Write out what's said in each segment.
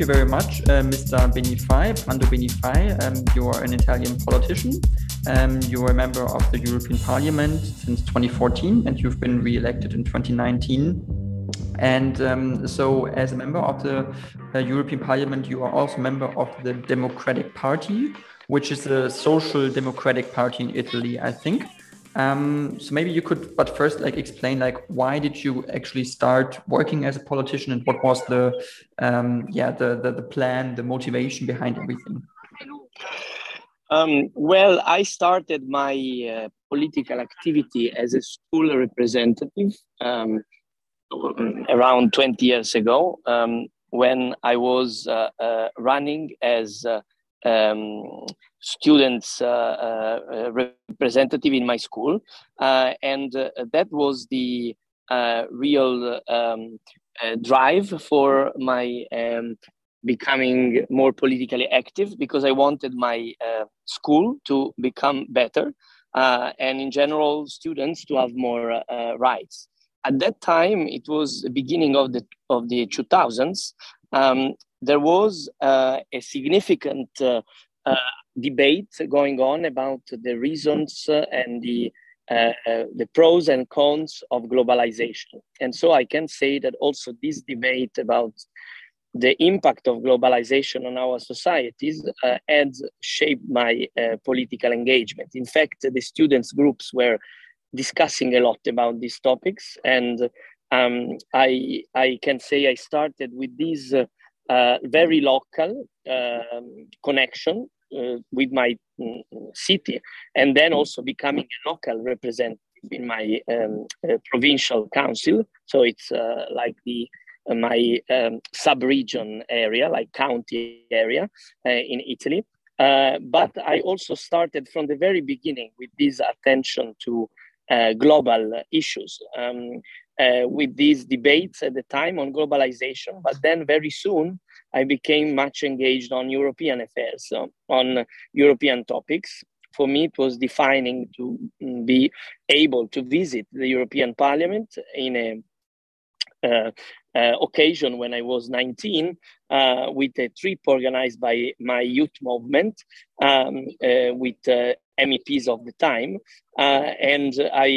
you very much, uh, Mr. Benifei, Brando Benifei. Um, you are an Italian politician. Um, you are a member of the European Parliament since 2014, and you've been re-elected in 2019. And um, so, as a member of the uh, European Parliament, you are also a member of the Democratic Party, which is a social democratic party in Italy, I think. Um, so maybe you could, but first, like explain, like why did you actually start working as a politician, and what was the, um, yeah, the, the the plan, the motivation behind everything? Um, well, I started my uh, political activity as a school representative um, around 20 years ago um, when I was uh, uh, running as uh, um, students uh, uh, representative in my school, uh, and that was the real um, drive for my um, becoming more politically active because I wanted my school to become better, and in general, students to have more rights. At that time it was the beginning of the of the 2000s um, there was uh, a significant uh, uh, debate going on about the reasons and the uh, uh, the pros and cons of globalization. And so I can say that also this debate about the impact of globalization on our societies uh, has shaped my uh, political engagement. In fact, the students' groups were discussing a lot about these topics, and um, I, I can say I started with this uh, very local um, connection uh, with my mm, city, and then also becoming a local representative in my um, uh, provincial council. So it's uh, like the uh, my um, sub-region area, like county area uh, in Italy. but I also started from the very beginning with this attention to global issues. Um, uh, with these debates at the time on globalization, but then very soon I became much engaged on European affairs, so on European topics. For me, it was defining to be able to visit the European Parliament in a uh, uh, occasion when I was 19 uh, with a trip organized by my youth movement um, uh, with uh, MEPs of the time. Uh, and I,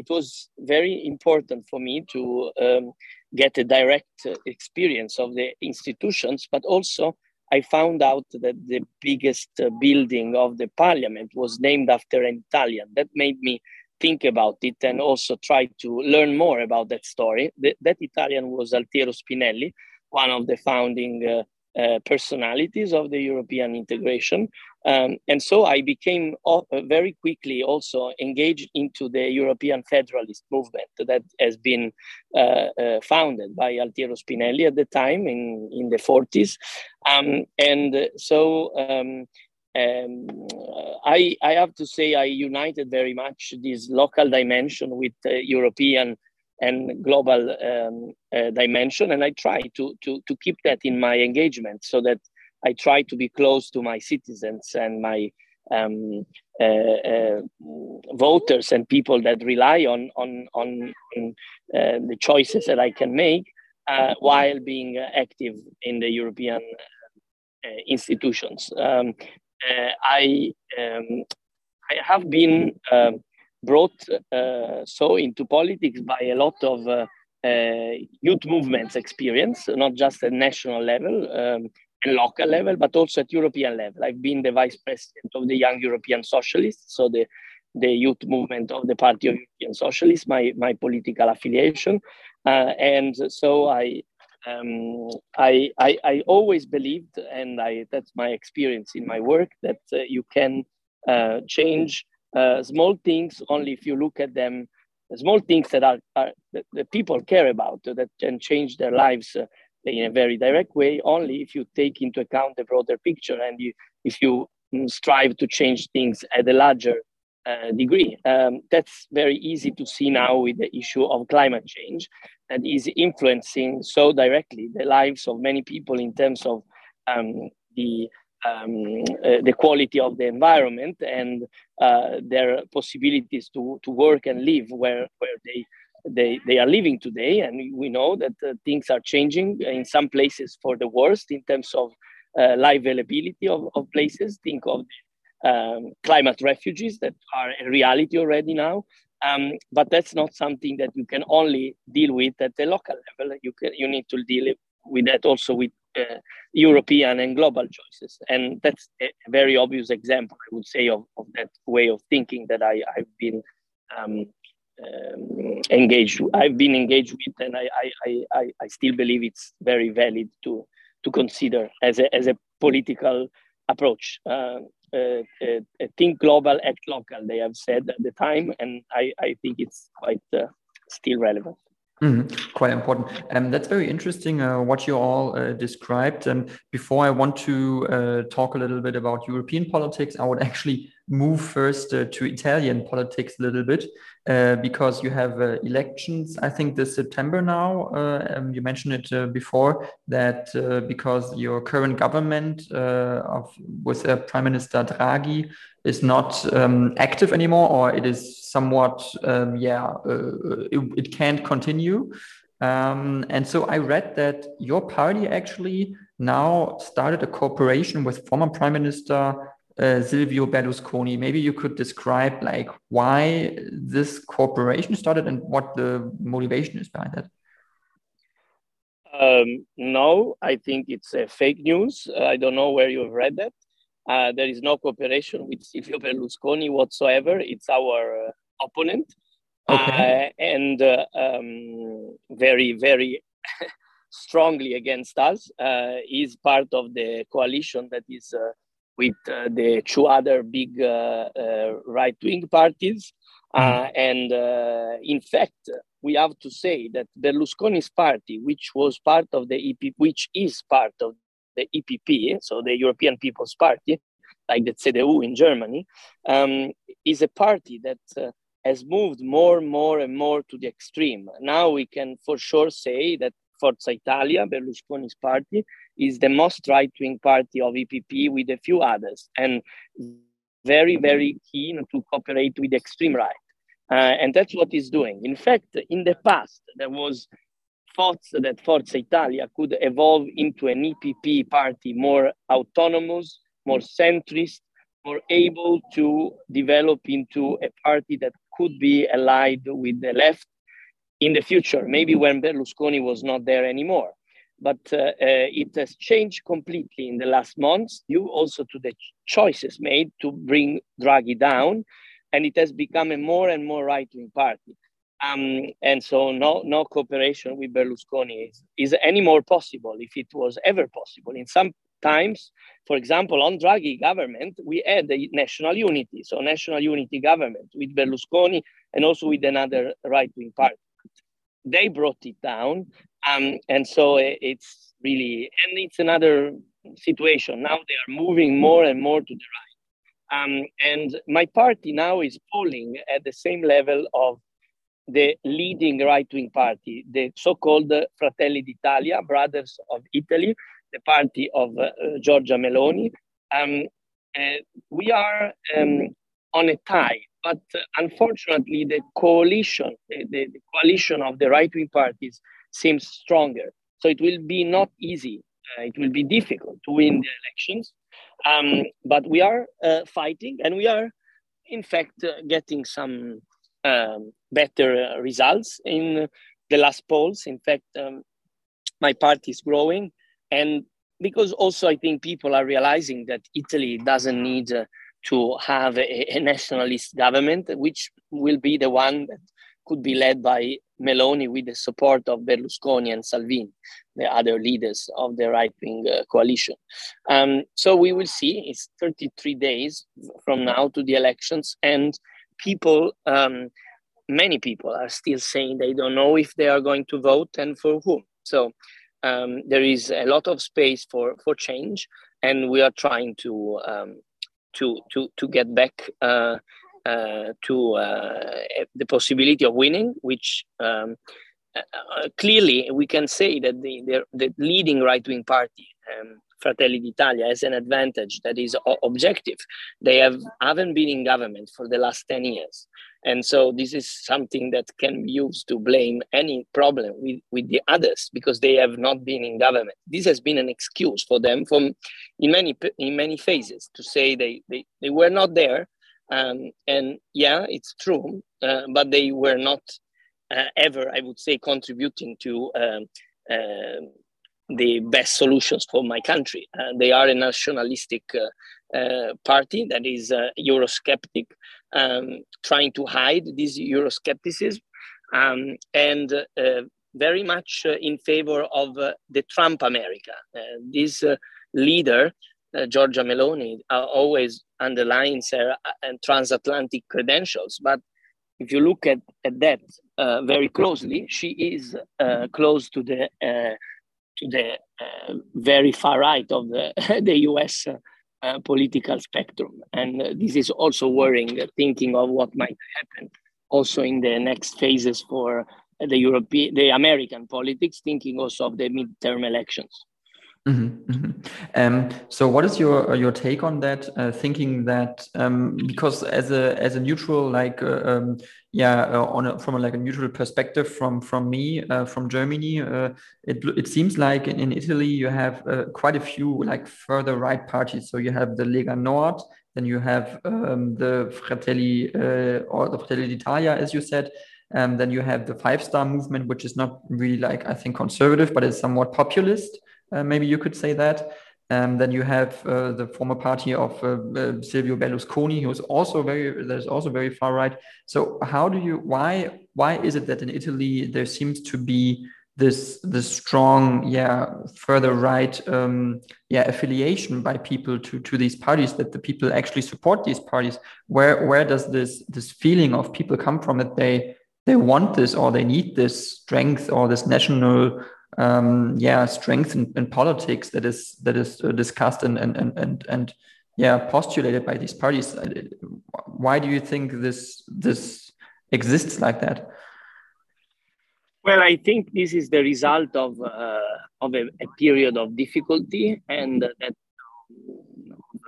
it was very important for me to um, get a direct experience of the institutions, but also I found out that the biggest building of the parliament was named after an Italian. That made me think about it and also try to learn more about that story. The, that Italian was Altiero Spinelli, one of the founding uh, uh, personalities of the European integration. Um, and so I became uh, very quickly also engaged into the European federalist movement that has been uh, uh, founded by Altiero Spinelli at the time in, in the 40s. Um, and so um, um, I, I have to say I united very much this local dimension with European and global um, uh, dimension. And I try to, to, to keep that in my engagement so that I try to be close to my citizens and my um, uh, uh, voters and people that rely on, on, on, uh, the choices that I can make uh, while being active in the European uh, institutions. Um, I, um, I have been um, brought uh, so into politics by a lot of uh, uh, youth movements experience, not just at national level um, and local level, but also at European level. I've been the vice president of the Young European Socialists, so the the youth movement of the Party of European Socialists, my my political affiliation, uh, and so I. Um, I, I, I always believed, and I that's my experience in my work, that uh, you can uh, change uh, small things only if you look at them small things that are, are that, people care about uh, that can change their lives uh, in a very direct way only if you take into account the broader picture and you, if you mm, strive to change things at a larger uh, degree. Um, that's very easy to see now with the issue of climate change that is influencing so directly the lives of many people in terms of um, the um, uh, the quality of the environment and uh, their possibilities to, to work and live where, where they they, they are living today. And we know that uh, things are changing in some places for the worst in terms of uh, life availability of, of places. Think of um, climate refugees that are a reality already now. Um, but that's not something that you can only deal with at the local level. You can you need to deal with that also with uh, European and global choices. And that's a very obvious example, I would say, of, of that way of thinking that I, I've been um, um, engaged. I've been engaged with, and I, I, I, I still believe it's very valid to to consider as a as a political approach. Uh, uh, uh, think global, act local. They have said at the time, and I, I think it's quite uh, still relevant. Mm, quite important. Um, that's very interesting uh, what you all uh, described. And before I want to uh, talk a little bit about European politics, I would actually move first uh, to Italian politics a little bit uh, because you have uh, elections, I think, this September now. Um, you mentioned it before that because your current government of with Prime Minister Draghi is not um, active anymore, or it is somewhat, um, yeah, uh, it, it, can't continue. Um, and so I read that your party actually now started a cooperation with former Prime Minister uh, Silvio Berlusconi. Maybe you could describe like why this cooperation started and what the motivation is behind that. Um, no, I think it's a fake news. Uh, I don't know where you've read that. Uh, there is no cooperation with Silvio Berlusconi whatsoever. It's our uh, opponent, okay. Uh, and uh, um, very, very strongly against us. Uh, is part of the coalition that is with the two other big right-wing parties. Mm. and in fact, we have to say that Berlusconi's party, which was part of the EP, which is part of the EPP, so the European People's Party, like the CDU in Germany, um, is a party that uh, has moved more and more and more to the extreme. Now we can for sure say that Forza Italia, Berlusconi's party, is the most right-wing party of EPP with a few others, and very, very keen to cooperate with the extreme right. Uh, and that's what he's doing. In fact, in the past, there was thoughts that Forza Italia could evolve into an EPP party more autonomous, more centrist, more able to develop into a party that could be allied with the left in the future, maybe when Berlusconi was not there anymore. But uh, uh, it has changed completely in the last months, due also to the choices made to bring Draghi down. And it has become a more and more right wing party. Um, and so no, no cooperation with Berlusconi is, is any more possible if it was ever possible. In some times, for example, on Draghi government, we had a national unity, so national unity government with Berlusconi and also with another right-wing party. They brought it down, um, and so it's really, and it's another situation. Now they are moving more and more to the right. Um, and my party now is polling at the same level of the leading right-wing party, the so-called Fratelli d'Italia, Brothers of Italy, the party of uh, Giorgia Meloni. Um, uh, we are um, on a tie, but uh, unfortunately, the coalition, the, the, the coalition of the right-wing parties seems stronger. So it will be not easy. Uh, it will be difficult to win the elections. Um, but we are uh, fighting, and we are, in fact, uh, getting some um, better results in the last polls. In fact, um, my party is growing, and because also I think people are realizing that Italy doesn't need uh, to have a, a, nationalist government, which will be the one that could be led by Meloni with the support of Berlusconi and Salvini, the other leaders of the right wing uh, coalition. Um, so we will see. It's 33 days from now to the elections, and people, um, many people are still saying they don't know if they are going to vote and for whom. So um, there is a lot of space for, for change, and we are trying to um, to, to, to get back uh, uh, to uh, the possibility of winning, which um, uh, clearly we can say that the, the, the leading right wing party, um, Fratelli d'Italia has an advantage that is objective. They have haven't been in government for the last 10 years. And so this is something that can be used to blame any problem with, with the others because they have not been in government. This has been an excuse for them from in many in many phases to say they, they, they were not there. Um, and yeah, it's true, uh, but they were not uh, ever, I would say, contributing to um, uh, the best solutions for my country. Uh, they are a nationalistic uh, uh, party that is Eurosceptic, um, trying to hide this Euroscepticism, um, and uh, very much uh, in favor of the Trump America. this leader, Giorgia Meloni, always underlines her transatlantic credentials, but if you look at, at that very closely, she is close to the to the uh, very far right of the, the US uh, political spectrum. And uh, this is also worrying, thinking of what might happen also in the next phases for the European, the American politics, thinking also of the midterm elections. Mm-hmm, mm-hmm. Um, so, what is your uh, your take on that? Uh, thinking that um, because as a as a neutral, like uh, um, yeah, uh, on a, from a, like a neutral perspective from from me uh, from Germany, uh, it it seems like in, in Italy you have quite a few like further right parties. So you have the Lega Nord, then you have um, the Fratelli or the Fratelli d'Italia, as you said. And then you have the Five Star Movement, which is not really like I think conservative, but it's somewhat populist. Uh, maybe you could say that. Um, then you have uh, the former party of uh, uh, Silvio Berlusconi, who is also very that is also very far right. So how do you why why is it that in Italy there seems to be this this strong yeah further right um, yeah affiliation by people to to these parties that the people actually support these parties? Where where does this this feeling of people come from that they they want this or they need this strength or this national um, yeah strength in, in, politics that is that is uh, discussed and and and and, and yeah postulated by these parties. Uh, why do you think this this exists like that? Well i think this is the result of uh, of a, a, period of difficulty and that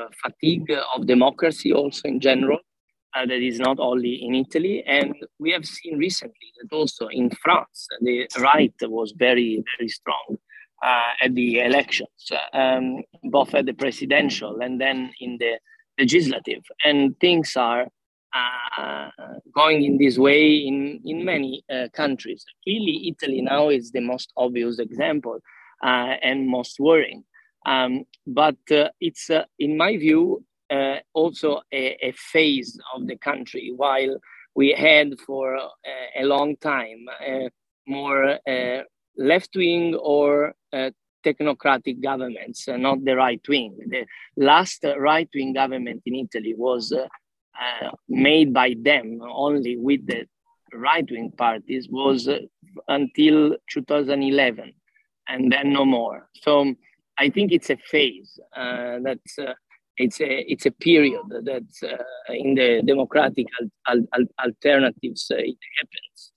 uh, fatigue of democracy also in general uh, that is not only in Italy. And we have seen recently that also in France, the right was very, very strong uh, at the elections, um, both at the presidential and then in the legislative. And things are uh, going in this way in, in many uh, countries. Clearly, Italy now is the most obvious example uh, and most worrying. Um, but uh, it's, in my view, uh, also a, a, phase of the country, while we had for a, a long time uh, more uh, left wing or uh, technocratic governments, uh, not the right wing. The last right wing government in Italy was uh, made by them only with the right wing parties was until 2011 and then no more. So I think it's a phase that's it's a it's a period that uh, in the democratic al al alternatives uh, it happens.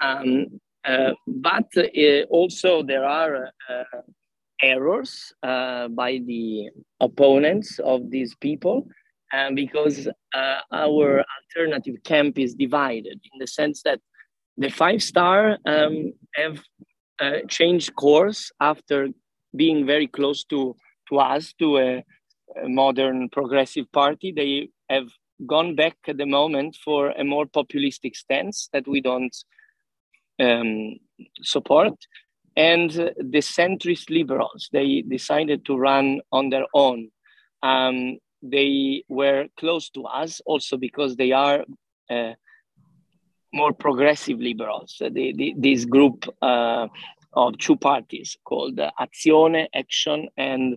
Um, uh, but uh, also there are uh, errors uh, by the opponents of these people because our alternative camp is divided in the sense that the five star um, have changed course after being very close to to us to a modern progressive party. They have gone back at the moment for a more populistic stance that we don't um, support. And the centrist liberals, they decided to run on their own. Um, they were close to us also because they are uh, more progressive liberals. The, the, this group uh, of two parties called Azione, Action, and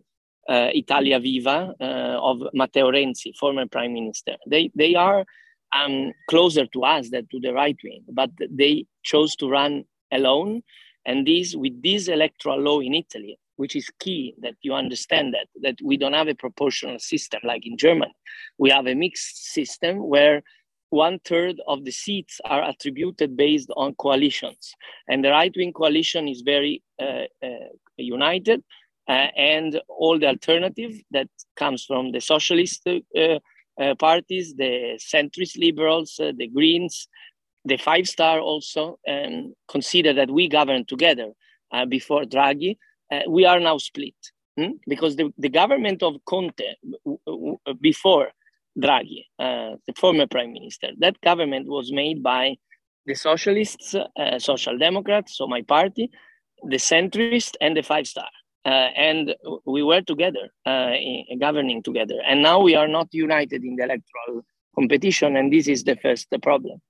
uh, Italia Viva uh, of Matteo Renzi, former prime minister. They, they are um, closer to us than to the right wing, but they chose to run alone. And this, with this electoral law in Italy, which is key that you understand that, that we don't have a proportional system like in Germany. We have a mixed system where one third of the seats are attributed based on coalitions. And the right wing coalition is very uh, uh, united uh, and all the alternative that comes from the socialist uh, uh, parties, the centrist liberals, uh, the Greens, the Five Star also consider that we govern together uh, before Draghi. we are now split hmm? because the, the government of Conte before Draghi, the former prime minister, that government was made by the socialists, uh, social democrats, so my party, the centrist, and the five star. Uh, and we were together, uh, in, governing together. And now we are not united in the electoral competition, and this is the first problem.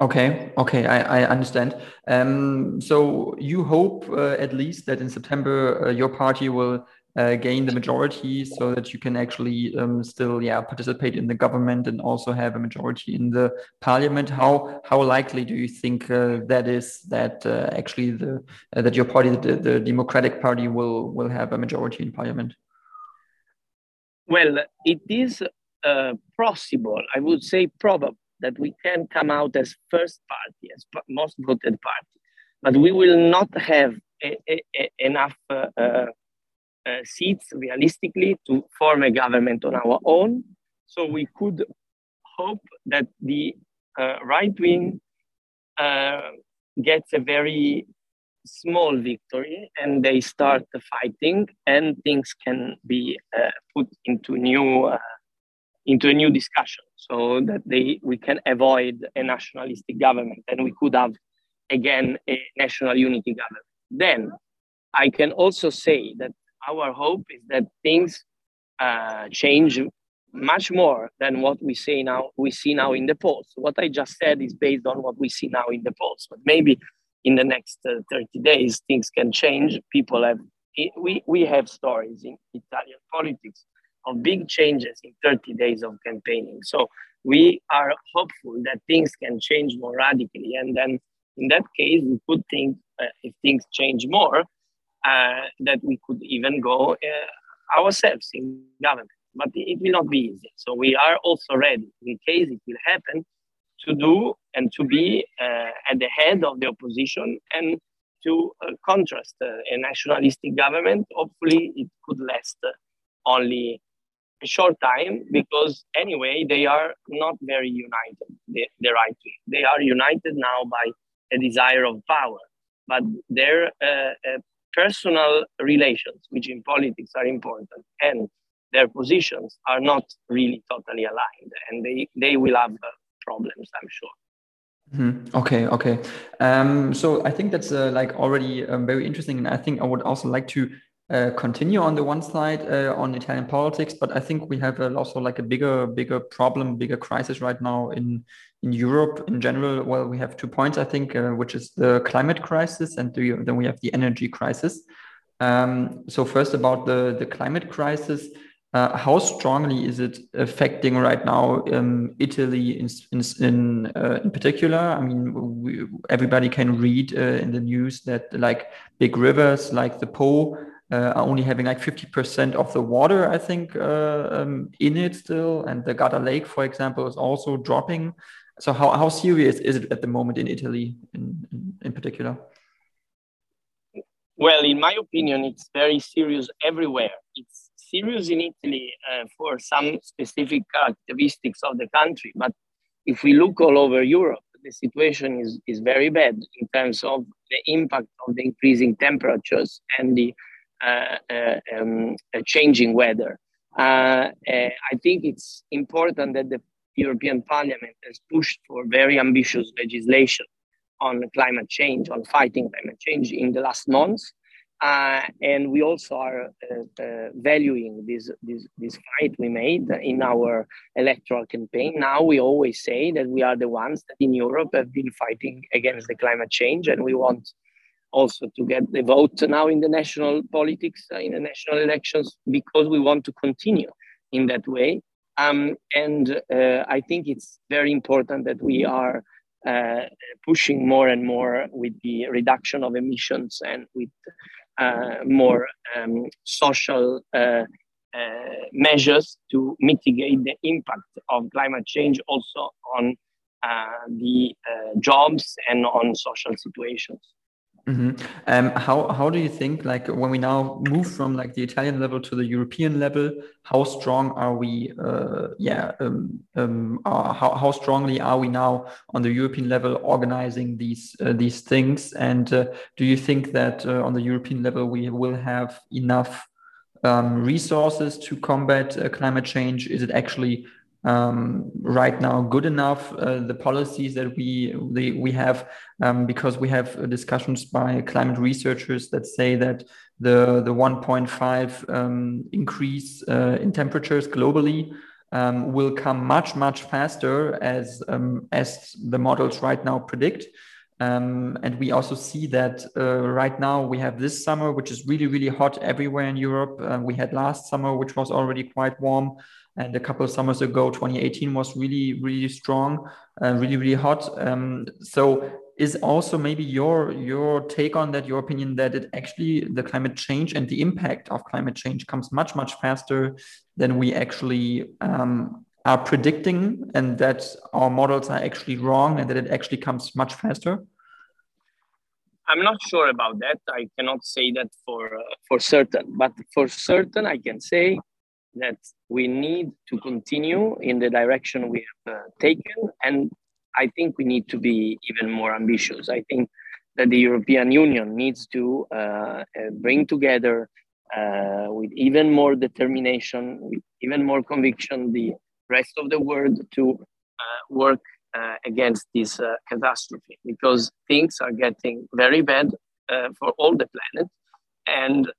Okay, okay, I, I understand. Um, so you hope uh, at least that in September uh, your party will uh, gain the majority so that you can actually um, still yeah participate in the government and also have a majority in the parliament. How how likely do you think uh, that is that uh, actually the uh, that your party the, the, democratic party will will have a majority in parliament? Well it is uh, possible. I would say probable that we can come out as first party as most voted party. But we will not have a, a, a, enough uh, seats realistically to form a government on our own. So we could hope that the uh, right wing uh, gets a very small victory and they start fighting and things can be uh, put into new uh, into a new discussion so that they we can avoid a nationalistic government and we could have again a national unity government then i can also say that our hope is that things uh, change much more than what we see now we see now in the polls. What i just said is based on what we see now in the polls but maybe in the next uh, 30 days things can change. People have we, we have stories in italian politics of big changes in 30 days of campaigning. So we are hopeful that things can change more radically and then in that case we could think uh, if things change more uh, that we could even go uh, ourselves in government. But it will not be easy. So we are also ready, in case it will happen, to do and to be uh, at the head of the opposition and to uh, contrast uh, a nationalistic government. Hopefully, it could last uh, only a short time because, anyway, they are not very united, the, the right wing. They are united now by a desire of power, but their personal relations, which in politics are important, and their positions are not really totally aligned, and they, they will have uh, problems, I'm sure. Mm-hmm. Okay, okay. Um, so I think that's uh, like already um, very interesting, and I think I would also like to uh, continue on the one side uh, on Italian politics, but I think we have also like a bigger, bigger problem, bigger crisis right now in in Europe in general. Well, we have two points, I think, uh, which is the climate crisis, and the, then we have the energy crisis. Um, so first about the the climate crisis. Uh, how strongly is it affecting right now um, Italy in in in, uh, in particular? I mean, we, everybody can read uh, in the news that like big rivers like the Po uh, are only having like 50% of the water, I think, uh, um, in it still. And the Garda Lake, for example, is also dropping. So how, how serious is it at the moment in Italy in, in, in particular? Well, in my opinion, it's very serious everywhere. It's serious in Italy uh, for some specific characteristics of the country. But if we look all over Europe, the situation is, is very bad in terms of the impact of the increasing temperatures and the um, changing weather. Uh, I think it's important that the European Parliament has pushed for very ambitious legislation on climate change, on fighting climate change in the last months. Uh, and we also are uh, uh, valuing this, this, this fight we made in our electoral campaign. Now we always say that we are the ones that in Europe have been fighting against the climate change, and we want also to get the vote now in the national politics, uh, in the national elections, because we want to continue in that way. Um, and uh, I think it's very important that we are uh, pushing more and more with the reduction of emissions and with uh, more um, social uh, uh, measures to mitigate the impact of climate change also on the jobs and on social situations. Mm-hmm. Um, how how do you think like when we now move from like the Italian level to the European level, how strong are we? Uh, yeah, um, um, uh, how how strongly are we now on the European level organizing these uh, these things? And uh, do you think that uh, on the European level we will have enough um, resources to combat uh, climate change? Is it actually um, right now good enough uh, the policies that we they, we have um, because we have discussions by climate researchers that say that the the 1.5 um, increase uh, in temperatures globally um, will come much much faster as um, as the models right now predict um, and we also see that uh, right now we have this summer which is really really hot everywhere in europe. Uh, we had last summer which was already quite warm and a couple of summers ago 2018 was really really strong uh, really really hot. Um, so is also maybe your your take on that your opinion that it actually the climate change and the impact of climate change comes much much faster than we actually um, are predicting and that our models are actually wrong and that it actually comes much faster i'm not sure about that i cannot say that for uh, for certain but for certain i can say that we need to continue in the direction we have uh, taken. And I think we need to be even more ambitious. I think that the European Union needs to uh, uh, bring together uh, with even more determination, with even more conviction, the rest of the world to uh, work uh, against this catastrophe because things are getting very bad for all the planet. And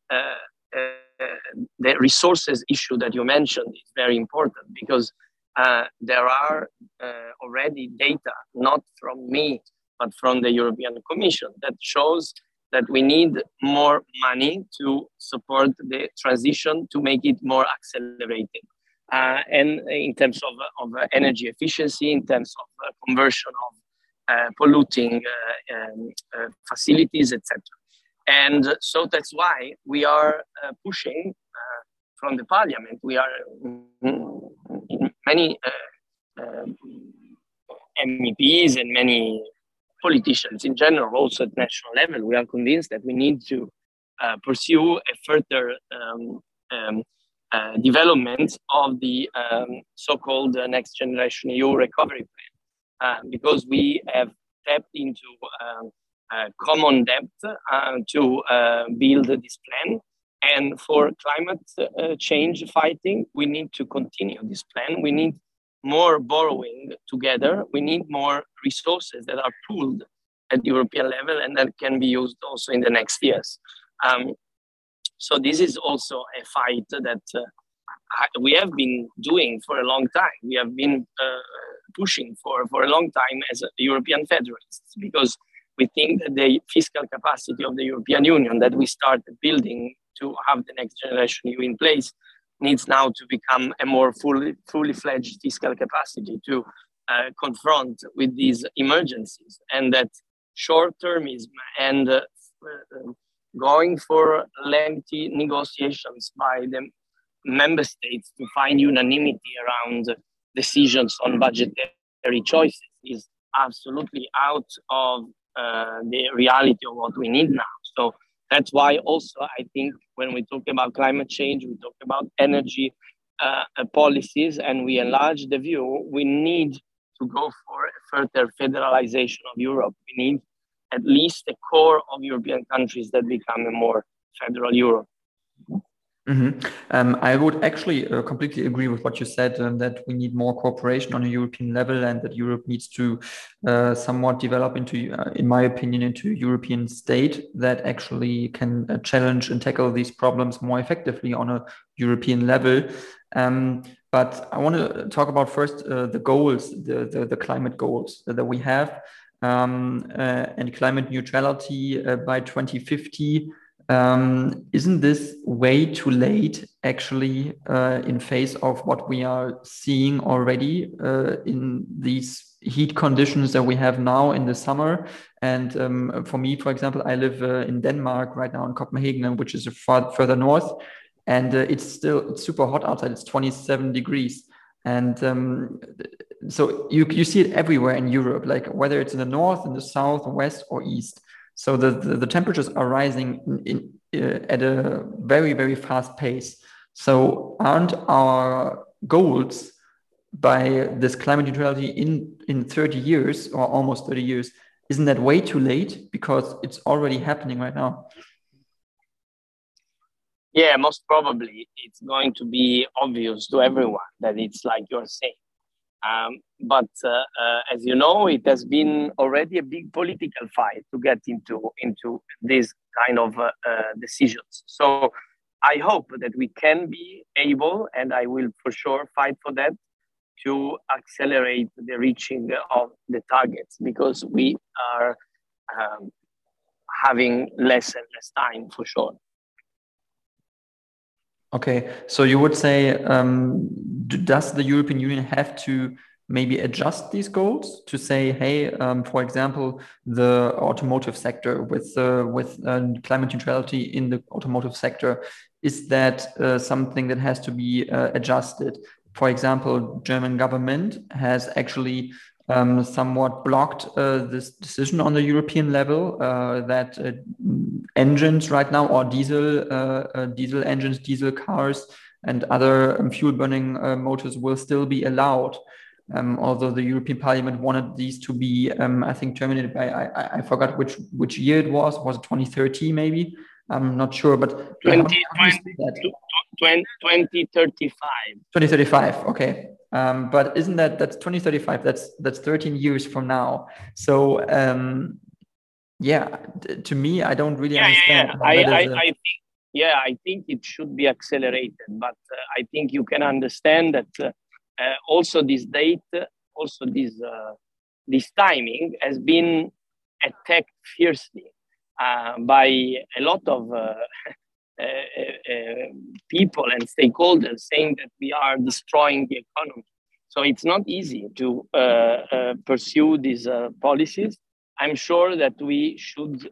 the resources issue that you mentioned is very important because uh, there are uh, already data, not from me, but from the European Commission, that shows that we need more money to support the transition to make it more accelerated. Uh, and in terms of, of energy efficiency, in terms of uh, conversion of uh, polluting uh, um, facilities, etc. And so that's why we are pushing from the parliament. We are many uh, um, MEPs and many politicians in general, also at national level. We are convinced that we need to uh, pursue a further um, um, uh, development of the um, so-called uh, Next Generation EU Recovery Plan, because we have tapped into um, uh, common debt uh, to uh, build this plan. And for climate change fighting, we need to continue this plan. We need more borrowing together. We need more resources that are pooled at European level and that can be used also in the next years. Um, so this is also a fight that uh, we have been doing for a long time. We have been uh, pushing for for a long time as European federalists because we think that the fiscal capacity of the European Union that we started building to have the next generation EU in place needs now to become a more fully, fully fledged fiscal capacity to uh, confront with these emergencies and that short-termism and uh, uh, going for lengthy negotiations by the member states to find unanimity around decisions on budgetary choices is absolutely out of uh, the reality of what we need now. So that's why also I think when we talk about climate change, we talk about energy uh, uh, policies, and we enlarge the view. We need to go for further federalization of Europe. We need at least the core of European countries that become a more federal Europe. Mm-hmm. Um, I would actually uh, completely agree with what you said um, that we need more cooperation on a European level and that Europe needs to uh, somewhat develop into, uh, in my opinion, into a European state that actually can uh, challenge and tackle these problems more effectively on a European level. Um, but I want to talk about first uh, the goals, the, the, the, climate goals that we have, um, uh, and climate neutrality by 2050 um, isn't this way too late actually uh, in face of what we are seeing already uh, in these heat conditions that we have now in the summer? And um, for me for example i live uh, in denmark right now in copenhagen which is far further north and uh, it's still it's super hot outside. It's 27 degrees. And um, so you, you see it everywhere in europe like whether it's in the north in the south west or east So the, the, the temperatures are rising in, in, uh, at a very, very fast pace. So aren't our goals by this climate neutrality in, in 30 years or almost 30 years, isn't that way too late because it's already happening right now? Yeah, most probably it's going to be obvious to everyone that it's like you're saying. Um, but uh, uh, as you know, it has been already a big political fight to get into into these kind of uh, decisions. So I hope that we can be able, and I will for sure fight for that, to accelerate the reaching of the targets because we are um, having less and less time for sure. Okay, so you would say, um, does the European Union have to maybe adjust these goals to say, hey, um, for example, the automotive sector with uh, with uh, climate neutrality in the automotive sector, is that uh, something that has to be uh, adjusted? For example, German government has actually um, somewhat blocked uh, this decision on the European level uh, that uh, engines right now or diesel uh, uh, diesel engines, diesel cars, and other um, fuel burning uh, motors will still be allowed. Um, although the European Parliament wanted these to be, um, I think, terminated by I, I, forgot which which year it was. Was it 2030 maybe? I'm not sure, but 20, 20, 2035. 2035. Okay. Um, but isn't that that's 2035? That's that's 13 years from now. So um, yeah, to me, I don't really yeah, understand. Yeah, yeah. I, I, a... I think yeah, I think it should be accelerated, but uh, I think you can understand that uh, uh, also this date, also this uh, this timing has been attacked fiercely uh, by a lot of uh, Uh, uh, Uh, uh, uh, people and stakeholders saying that we are destroying the economy. So it's not easy to uh, pursue these policies. I'm sure that we should,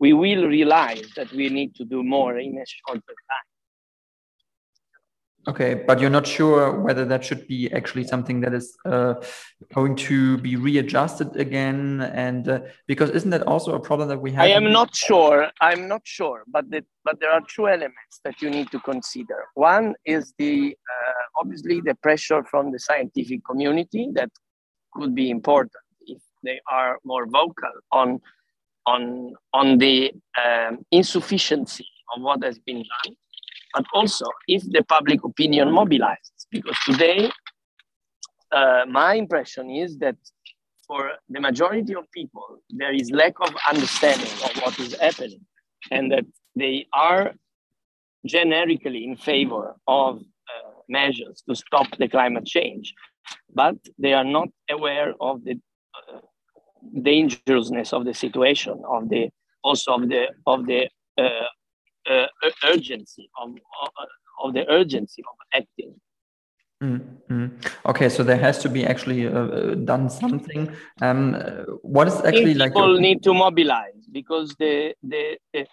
we will realize that we need to do more in a shorter time. Okay, but you're not sure whether that should be actually something that is uh, going to be readjusted again, and uh, because isn't that also a problem that we have? I am not sure. I'm not sure, but the, but there are two elements that you need to consider. One is the uh, obviously the pressure from the scientific community that could be important if they are more vocal on on on the um, insufficiency of what has been done but also if the public opinion mobilizes. Because today, uh, my impression is that for the majority of people, there is lack of understanding of what is happening, and that they are generically in favor of uh, measures to stop the climate change, but they are not aware of the uh, dangerousness of the situation, of the also of the of the uh, uh, urgency of, of the urgency of acting. Mm-hmm. Okay, so there has to be actually uh, uh done something. Um, what is actually people like? People need to mobilize because the the the,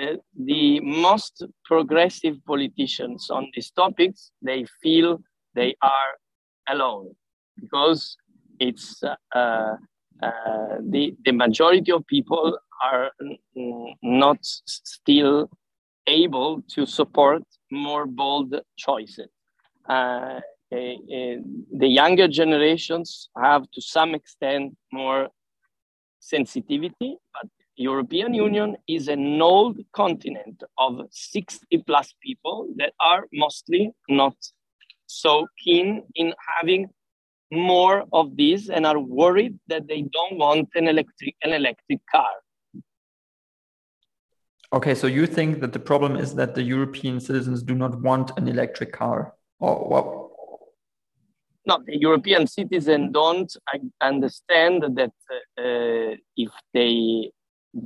uh, the most progressive politicians on these topics they feel they are alone because it's uh, uh, the the majority of people are not still able to support more bold choices. Uh, uh, uh, the younger generations have to some extent more sensitivity, but European Union is an old continent of 60 plus people that are mostly not so keen in having more of this and are worried that they don't want an electric an electric car Okay, so you think that the problem is that the European citizens do not want an electric car, or what? No, the European citizens don't I understand that uh, if they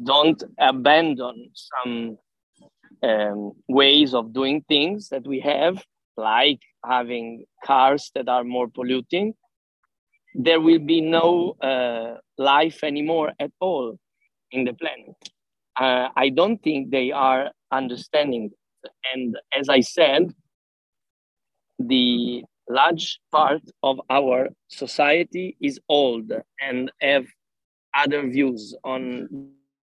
don't abandon some um, ways of doing things that we have, like having cars that are more polluting, there will be no uh, life anymore at all in the planet uh, I don't think they are understanding. And as I said, the large part of our society is old and have other views on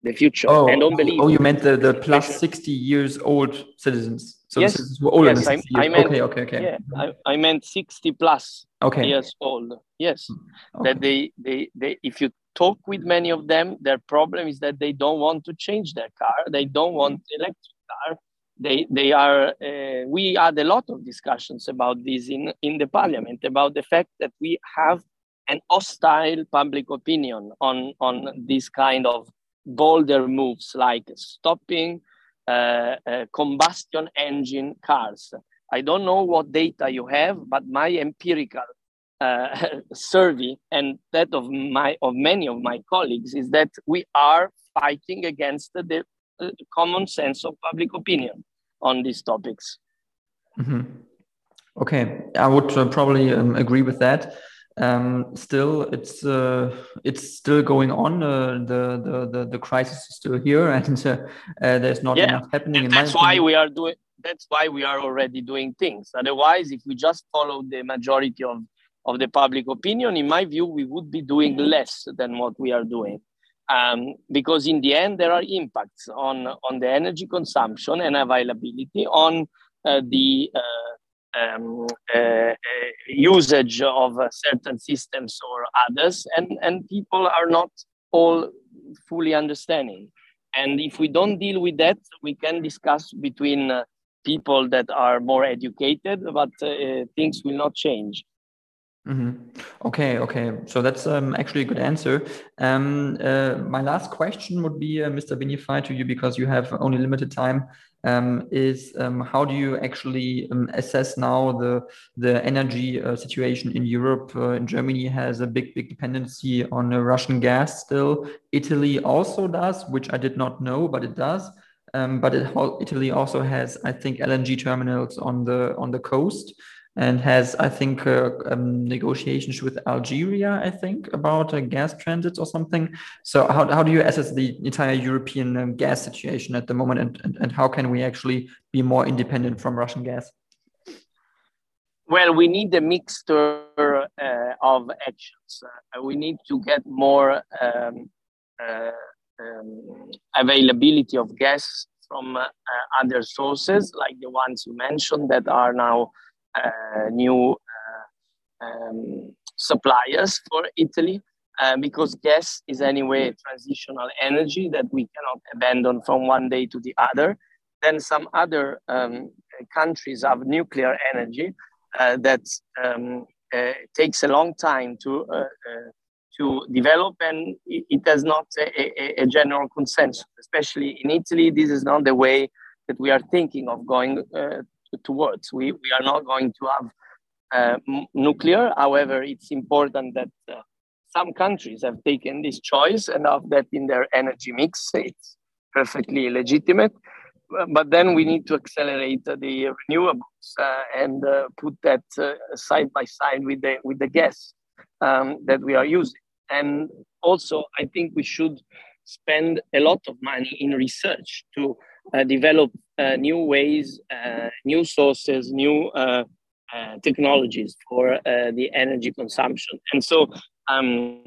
the future oh, and don't believe. Oh, you meant the, the plus 60 years old citizens. So yes, citizens were older yes, than 60 I, I meant, okay, okay, okay. Yeah, I, I meant 60 plus okay. years old. Yes. Hmm, okay. That they, they, they, if you talk with many of them, their problem is that they don't want to change their car. They don't want electric car. They, they are, uh, we had a lot of discussions about this in, in the parliament, about the fact that we have an hostile public opinion on, on this kind of bolder moves like stopping uh, uh, combustion engine cars. I don't know what data you have, but my empirical uh, survey and that of my of many of my colleagues is that we are fighting against the, uh, common sense of public opinion on these topics. Mm-hmm. Okay, I would uh, probably um, agree with that. Um, still, it's uh, it's still going on. Uh, the, the the the crisis is still here, and uh, uh there's not yeah. enough happening. And that's why we are doing. That's why we are already doing things. Otherwise, if we just follow the majority of of the public opinion, in my view, we would be doing less than what we are doing. Um, because in the end, there are impacts on on the energy consumption and availability, on uh, the uh, um, uh, uh, usage of uh, certain systems or others, and, and people are not all fully understanding. And if we don't deal with that, we can discuss between uh, people that are more educated, but uh, things will not change. Mm-hmm. Okay, okay. So that's um, actually a good answer. Um, uh, my last question would be, uh, Mr. Benifei, to you because you have only limited time. Um, is um, how do you actually um, assess now the the energy uh, situation in Europe? Uh, in Germany has a big big dependency on uh, Russian gas still. Italy also does, which I did not know, but it does. Um, but it, Italy also has, I think, LNG terminals on the on the coast and has, I think, uh, um, negotiations with Algeria, I think, about gas transit or something. So, how, how do you assess the entire European um, gas situation at the moment, and, and, and how can we actually be more independent from Russian gas? Well, we need a mixture uh, of actions. Uh, we need to get more um, uh, um, availability of gas from uh, other sources, like the ones you mentioned that are now new uh, um, suppliers for Italy. Uh, because gas is anyway transitional energy that we cannot abandon from one day to the other. Then some other um, countries have nuclear energy uh, that um, uh, takes a long time to uh, to develop, and it, it has not a, a, a, general consensus. Especially in Italy, this is not the way that we are thinking of going towards. We, we are not going to have uh, nuclear. However, it's important that uh, some countries have taken this choice and have that in their energy mix. It's perfectly legitimate. But then we need to accelerate uh, the renewables uh, and uh, put that uh, side by side with the with the gas um, that we are using. And also, I think we should spend a lot of money in research to uh, develop uh, new ways, uh, new sources, new technologies for the energy consumption. And so um,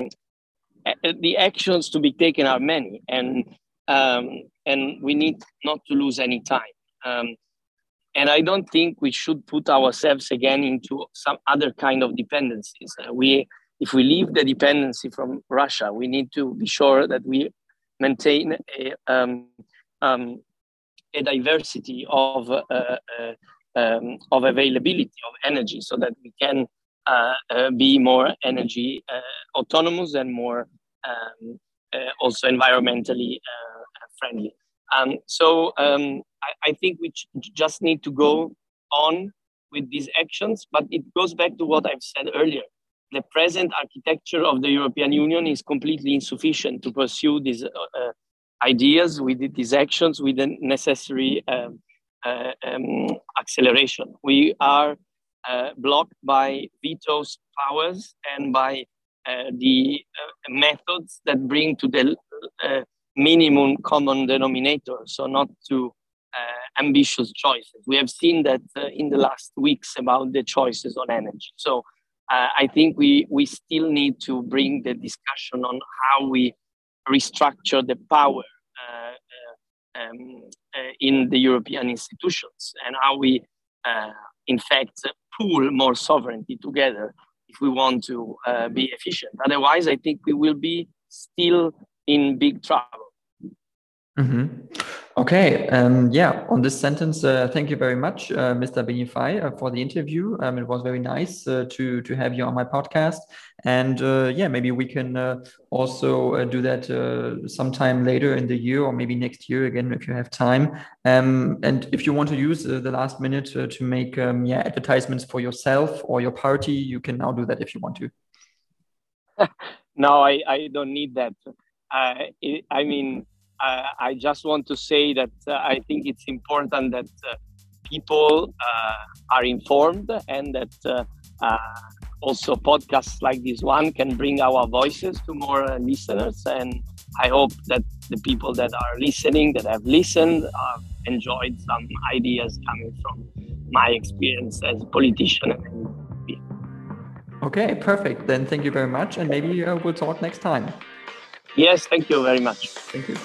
the actions to be taken are many, and um, and we need not to lose any time. Um, and I don't think we should put ourselves again into some other kind of dependencies. Uh, we, if we leave the dependency from Russia, we need to be sure that we maintain a, um, um, a diversity of uh, uh, um, of availability of energy, so that we can uh, be more energy autonomous and more um, also environmentally friendly. Um, so um, I, I, think we ch- just need to go on with these actions, but it goes back to what I've said earlier. The present architecture of the European Union is completely insufficient to pursue these uh, ideas, we did these actions with the necessary um, uh, um, acceleration. We are uh, blocked by vetoes powers and by uh, the uh, methods that bring to the uh, minimum common denominator, so not to uh, ambitious choices. We have seen that in the last weeks about the choices on energy. So I think we, we still need to bring the discussion on how we restructure the power um, in the European institutions and how we, in fact, pool more sovereignty together if we want to uh, be efficient. Otherwise, I think we will be still in big trouble. Mm-hmm. Okay. Um, yeah. On this sentence, uh, thank you very much, uh, Mr. Benifei, uh, for the interview. Um, it was very nice uh, to to have you on my podcast. And uh, yeah, maybe we can uh, also do that sometime later in the year, or maybe next year again if you have time. Um, and if you want to use the last minute to make um, yeah advertisements for yourself or your party, you can now do that if you want to. no, I, I don't need that. I mean, uh, I just want to say that uh, I think it's important that uh, people uh, are informed and that uh, uh, also podcasts like this one can bring our voices to more listeners. And I hope that the people that are listening, that have listened, enjoyed some ideas coming from my experience as a politician. Okay, perfect. Then thank you very much. And maybe we'll talk next time. Yes, thank you very much. Thank you.